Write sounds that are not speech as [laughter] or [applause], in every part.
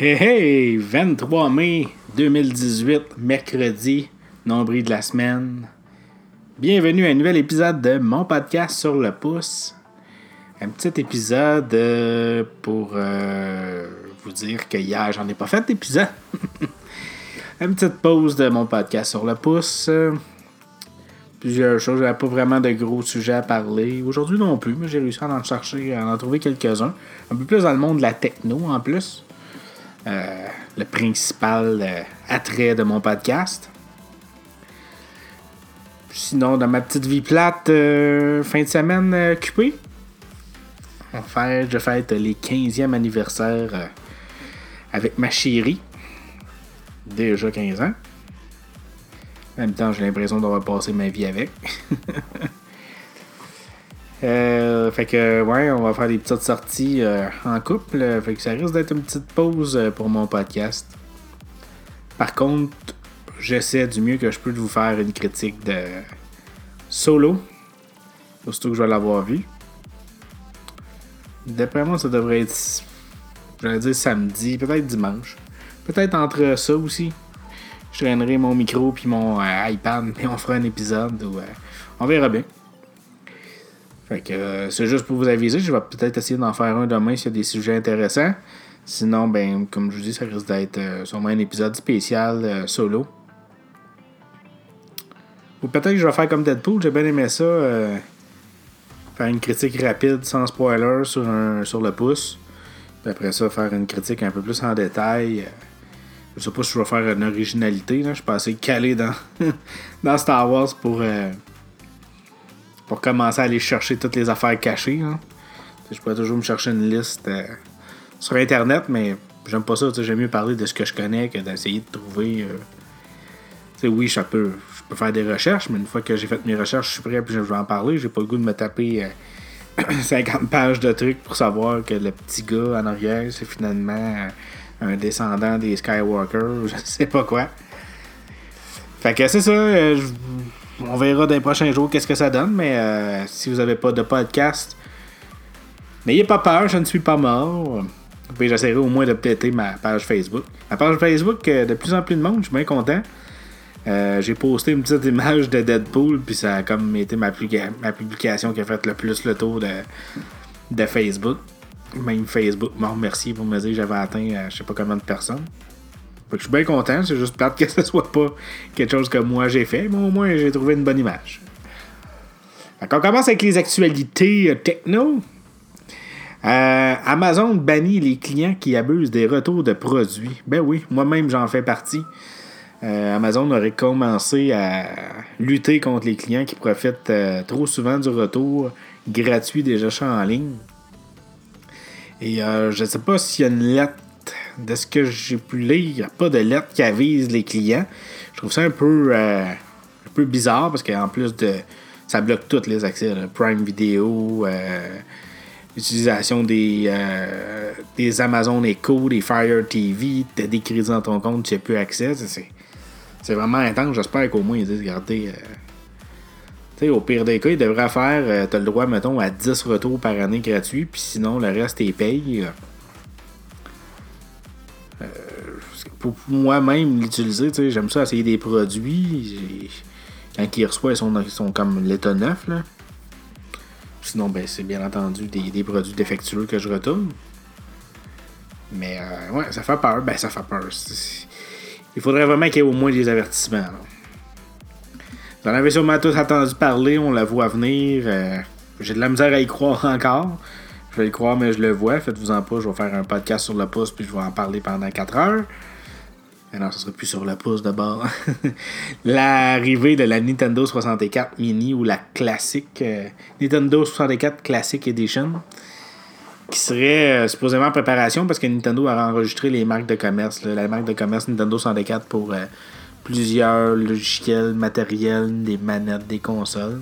Hey hey! 23 mai 2018, mercredi, nombril de la semaine. Bienvenue à un nouvel épisode de mon podcast sur le pouce. Un petit épisode euh, pour euh, vous dire que hier, j'en ai pas fait d'épisode. [laughs] Une petite pause de mon podcast sur le pouce. Plusieurs choses, j'avais pas vraiment de gros sujets à parler. Aujourd'hui non plus, mais j'ai réussi à en chercher, à en trouver quelques-uns. Un peu plus dans le monde de la techno en plus. Euh, le principal euh, attrait de mon podcast. Sinon, dans ma petite vie plate, euh, fin de semaine. En fait, je fête les 15e anniversaire avec ma chérie. Déjà 15 ans. En même temps, j'ai l'impression d'avoir passé ma vie avec. [laughs] Euh, fait que, ouais, on va faire des petites sorties euh, en couple. fait que ça risque d'être une petite pause euh, pour mon podcast. Par contre, j'essaie du mieux que je peux de vous faire une critique de solo. Surtout que je vais l'avoir vu. D'après moi, ça devrait être, j'allais dire samedi, peut-être dimanche. Peut-être entre ça aussi. Je traînerai mon micro puis mon iPad et on fera un épisode où on verra bien. Fait que euh, c'est juste pour vous aviser, je vais peut-être essayer d'en faire un demain s'il y a des sujets intéressants. Sinon, ben, comme je vous dis, ça risque d'être euh, sûrement un épisode spécial euh, solo. Ou peut-être que je vais faire comme Deadpool, j'ai bien aimé ça. faire une critique rapide, sans spoiler, sur, un, sur le pouce. Puis après ça, faire une critique un peu plus en détail. Je sais pas si je vais faire une originalité. Là. Je suis pas assez calé dans, [laughs] dans Star Wars pour pour commencer à aller chercher toutes les affaires cachées. Hein. Je pourrais toujours me chercher une liste euh, sur Internet, mais j'aime pas ça. J'aime mieux parler de ce que je connais que d'essayer de trouver. Euh... oui, je peux, faire des recherches, mais une fois que j'ai fait mes recherches, je suis prêt et je vais en parler. J'ai pas le goût de me taper 50 euh, [clears throat] pages de trucs pour savoir que le petit gars en arrière, c'est finalement un descendant des Skywalker, [laughs] je sais pas quoi. Fait que c'est ça. On verra dans les prochains jours qu'est-ce que ça donne, mais euh, si vous n'avez pas de podcast, n'ayez pas peur, je ne suis pas mort. Puis j'essaierai au moins de péter ma page Facebook. Ma page Facebook, euh, de plus en plus de monde, je suis bien content. Euh, j'ai posté une petite image de Deadpool, puis ça a comme été ma, publication qui a fait le plus le tour de, Facebook. Même Facebook m'a remercié pour me dire que j'avais atteint je sais pas combien de personnes je suis bien content, c'est juste plate que ce soit pas quelque chose que moi j'ai fait, mais au moins j'ai trouvé une bonne image. on commence avec les actualités euh, techno. Euh, Amazon bannit les clients qui abusent des retours de produits. Ben oui, moi-même j'en fais partie. Euh, Amazon aurait commencé à lutter contre les clients qui profitent trop souvent du retour gratuit des achats en ligne. Et je ne sais pas s'il y a une lettre de ce que j'ai pu lire, il n'y a pas de lettre qui avise les clients. Je trouve ça un peu, euh, un peu bizarre parce qu'en plus de. Ça bloque tous les accès. Prime Video, euh, l'utilisation des, euh, des Amazon Echo, des Fire TV, tu as des crédits dans ton compte, tu n'as plus accès. C'est vraiment intense. J'espère qu'au moins ils disent regardez. au pire des cas, ils devraient faire, tu as le droit, mettons, à 10 retours par année gratuits, puis sinon, le reste, est payé moi-même l'utiliser, j'aime ça essayer des produits. Quand ils reçoivent, ils sont, comme l'état neuf. Là. Sinon, ben, c'est bien entendu des, produits défectueux que je retourne. Mais euh, ouais, ça fait peur. Ben, ça fait peur. Il faudrait vraiment qu'il y ait au moins des avertissements. Vous en avez sûrement tous entendu parler, on la voit venir. Euh, j'ai de la misère à y croire encore. Je vais y croire, mais je le vois. Faites-vous en pas, je vais faire un podcast sur le pouce, puis je vais en parler pendant 4 heures. Non, ce serait plus sur le pouce de bord. [laughs] L'arrivée de la Nintendo 64 Mini ou la classique euh, Nintendo 64 Classic Edition qui serait euh, supposément en préparation parce que Nintendo a enregistré les marques de commerce. la marque de commerce Nintendo 64 pour euh, plusieurs logiciels, matériels, des manettes, des consoles.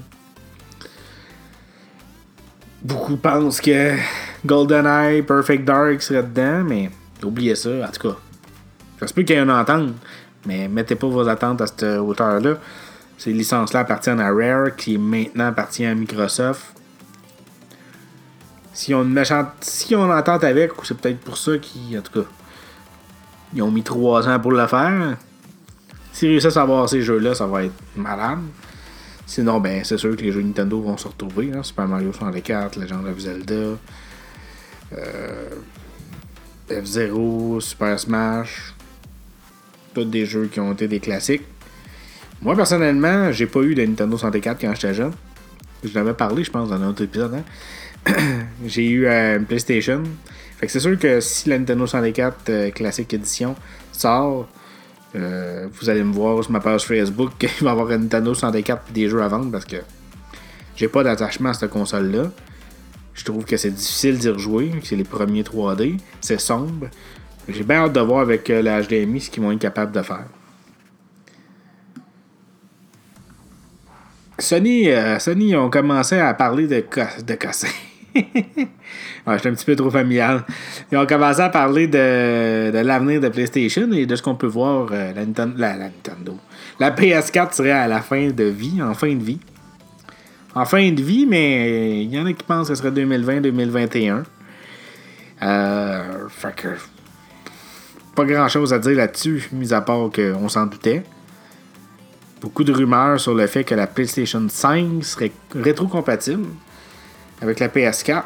Beaucoup pensent que GoldenEye, Perfect Dark serait dedans, mais oubliez ça, en tout cas. Ça se peut qu'il y ait une entente, mais mettez pas vos attentes à cette hauteur-là. Ces licences-là appartiennent à Rare, qui maintenant appartient à Microsoft. Si on, méchante, si on entente avec, c'est peut-être pour ça qui, en tout cas, Ils ont mis 3 ans pour le faire. S'ils réussissent à avoir ces jeux-là, ça va être malade. Sinon, ben, c'est sûr que les jeux Nintendo vont se retrouver. Hein. Super Mario 64, Legend of Zelda, euh, F-Zero, Super Smash. Des jeux qui ont été des classiques. Moi, personnellement, j'ai pas eu de Nintendo 64 quand j'étais jeune. Je l'avais parlé, je pense, dans un autre épisode. Hein. [clears throat] j'ai eu euh, une PlayStation. Fait que c'est sûr que si la Nintendo 64 euh, Classic Edition sort, euh, vous allez me voir sur ma page Facebook [laughs] qu'il va y avoir une Nintendo 64 et des jeux à vendre parce que j'ai pas d'attachement à cette console-là. Je trouve que c'est difficile d'y rejouer, c'est les premiers 3D, c'est sombre. J'ai bien hâte de voir avec euh, la HDMI ce qu'ils vont être capables de faire. Sony, euh, Sony ont commencé à parler de, [laughs] ouais, j'étais un petit peu trop familial. Ils ont commencé à parler de, l'avenir de PlayStation et de ce qu'on peut voir euh, la, Nintendo. La PS4 serait à la fin de vie, en fin de vie. En fin de vie, mais il y en a qui pensent que ce serait 2020-2021. Euh, fait que. Pas grand chose à dire là-dessus, mis à part qu'on s'en doutait. Beaucoup de rumeurs sur le fait que la PlayStation 5 serait rétro-compatible avec la PS4.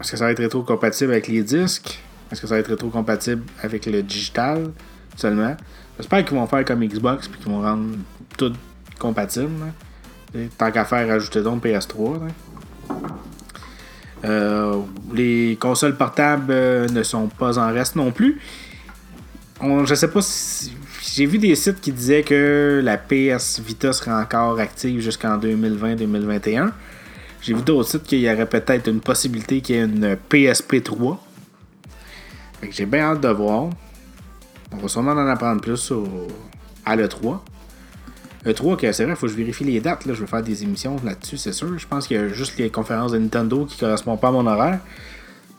Est-ce que ça va être rétro-compatible avec les disques? Est-ce que ça va être rétro-compatible avec le digital seulement? J'espère qu'ils vont faire comme Xbox et qu'ils vont rendre tout compatible. Tant qu'à faire, ajouter donc PS3. Euh, les consoles portables euh, ne sont pas en reste non plus. Je sais pas si. J'ai vu des sites qui disaient que la PS Vita serait encore active jusqu'en 2020-2021. J'ai vu d'autres sites qu'il y aurait peut-être une possibilité qu'il y ait une PSP 3. j'ai bien hâte de voir. On va sûrement en apprendre plus à l'E3. E3, c'est vrai, faut que je vérifie les dates. Là. Je vais faire des émissions là-dessus, c'est sûr. Je pense qu'il y a juste les conférences de Nintendo qui ne correspondent pas à mon horaire.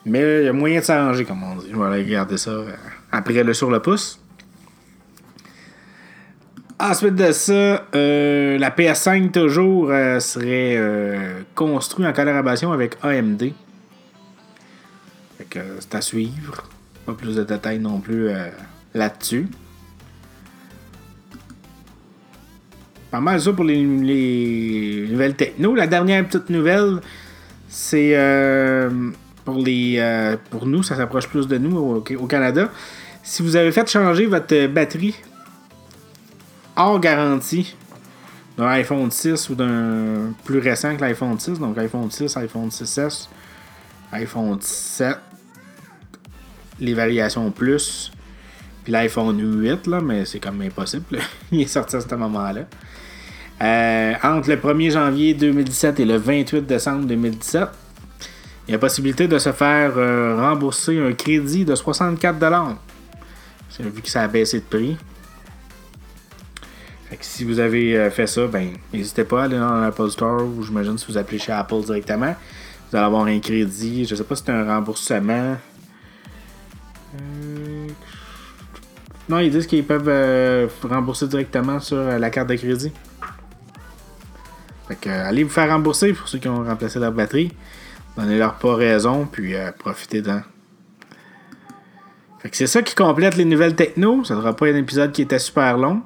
Mais il y a moyen de s'arranger, comme on dit. Je vais aller regarder ça euh, après le sur le pouce. Ensuite de ça, euh, la PS5 toujours euh, serait euh, construite en collaboration avec AMD. C'est à suivre. Pas plus de détails non plus là-dessus. Pas mal ça pour les, nouvelles techno. La dernière petite nouvelle, c'est pour les pour nous, ça s'approche plus de nous au Canada. Si vous avez fait changer votre batterie hors garantie d'un iPhone 6 ou d'un plus récent que l'iPhone 6, donc iPhone 6, iPhone 6S, iPhone 7, les variations plus, puis l'iPhone 8, là, mais c'est comme impossible. [laughs] Il est sorti à ce moment-là. Euh, entre le 1er janvier 2017 et le 28 décembre 2017, il y a possibilité de se faire euh, rembourser un crédit de 64$. Vu que ça a baissé de prix si vous avez euh, fait ça, ben n'hésitez pas à aller dans l'Apple Store ou j'imagine si vous appelez chez Apple directement, vous allez avoir un crédit. Je sais pas si c'est un remboursement. Euh, non, ils disent qu'ils peuvent euh, rembourser directement sur la carte de crédit. Fait que, allez vous faire rembourser pour ceux qui ont remplacé leur batterie. Donnez-leur pas raison, puis profitez-en. Fait que c'est ça qui complète les nouvelles techno. Ça ne sera pas un épisode qui était super long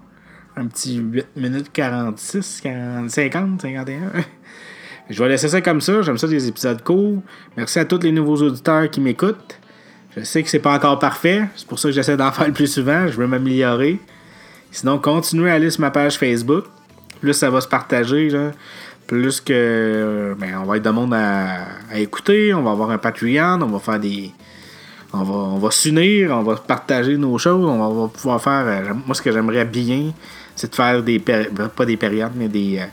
un petit 8 minutes 46, 50, 51. Je vais laisser ça comme ça. J'aime ça des épisodes courts. Merci à tous les nouveaux auditeurs qui m'écoutent. Je sais que c'est pas encore parfait. C'est pour ça que j'essaie d'en [laughs] faire le plus souvent. Je veux m'améliorer. Sinon, continuez à aller sur ma page Facebook. Plus ça va se partager. Plus que ben, on va être de monde à, écouter. On va avoir un Patreon. On va faire des. On va, s'unir, on va partager nos choses, on va, pouvoir faire. Euh, moi, ce que j'aimerais bien, c'est de faire des ben, pas des périodes, mais des, euh,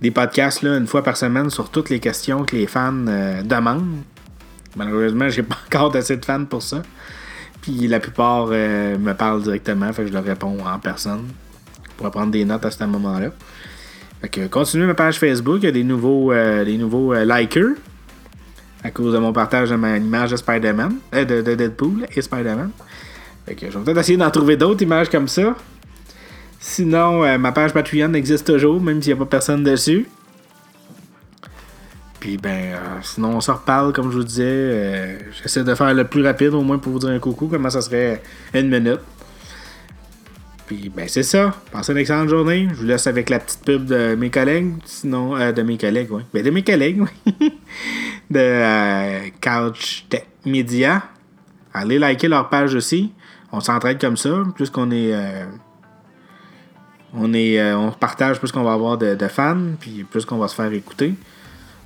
des podcasts là, une fois par semaine sur toutes les questions que les fans euh, demandent. Malheureusement, j'ai pas [laughs] encore assez de fans pour ça. Puis la plupart me parlent directement, je leur réponds en personne pour prendre des notes à ce moment-là. Fait que continuez ma page Facebook, il y a des nouveaux, des nouveaux likers à cause de mon partage de ma image de Spider-Man, de, de, Deadpool et Spider-Man. Fait que je vais peut-être essayer d'en trouver d'autres images comme ça. Sinon, euh, ma page Patreon existe toujours, même s'il n'y a pas personne dessus. Puis ben, euh, sinon on se reparle, comme je vous disais. Euh, j'essaie de faire le plus rapide, au moins pour vous dire un coucou, comment ça serait une minute. Puis, ben, c'est ça. Passez une excellente journée. Je vous laisse avec la petite pub de mes collègues. Sinon, euh, de mes collègues, oui. Ben, de mes collègues, oui. [laughs] de euh, Couch Tech Media. Allez liker leur page aussi. On s'entraide comme ça. Plus qu'on est. Euh, on est. on partage plus qu'on va avoir de, fans. Puis plus qu'on va se faire écouter.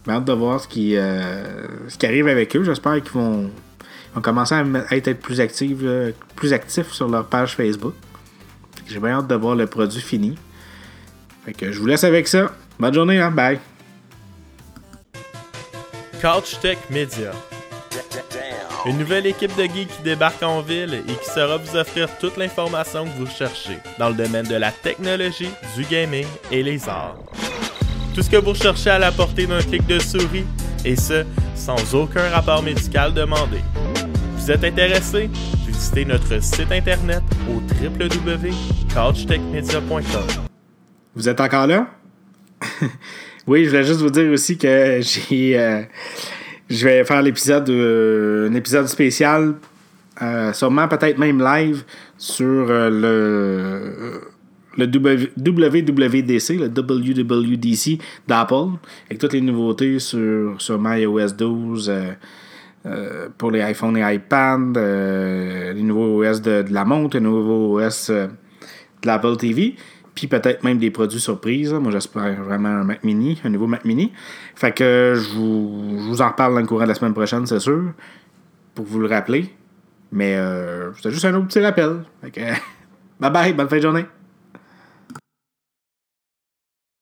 J'ai hâte de voir ce qui, ce qui arrive avec eux. J'espère qu'ils vont, vont, commencer à être plus actifs, plus actifs sur leur page Facebook. J'ai bien hâte de voir le produit fini. Fait que je vous laisse avec ça. Bonne journée, hein? Bye. Couch Tech Media. Une nouvelle équipe de geeks qui débarque en ville et qui saura vous offrir toute l'information que vous cherchez dans le domaine de la technologie, du gaming et les arts. Tout ce que vous recherchez à la portée d'un clic de souris, et ce, sans aucun rapport médical demandé. Vous êtes intéressé? visitez notre site internet au www.couchtechmedia.com. Vous êtes encore là? [laughs] oui, je voulais juste vous dire aussi que j'ai. Euh, je vais faire l'épisode, euh, un épisode spécial, euh, sûrement peut-être même live, sur le le WWDC, le WWDC d'Apple, avec toutes les nouveautés sur, sur iOS 12, euh, pour les iPhones et iPad, les nouveaux OS de, la montre, les nouveaux OS de l'Apple TV, puis peut-être même des produits surprises. Moi, j'espère vraiment un Mac Mini, un nouveau Mac Mini. Fait que je vous, en reparle dans le courant de la semaine prochaine, c'est sûr, pour vous le rappeler. Mais c'était juste un autre petit rappel. Fait que, [laughs] bye bye, bonne fin de journée.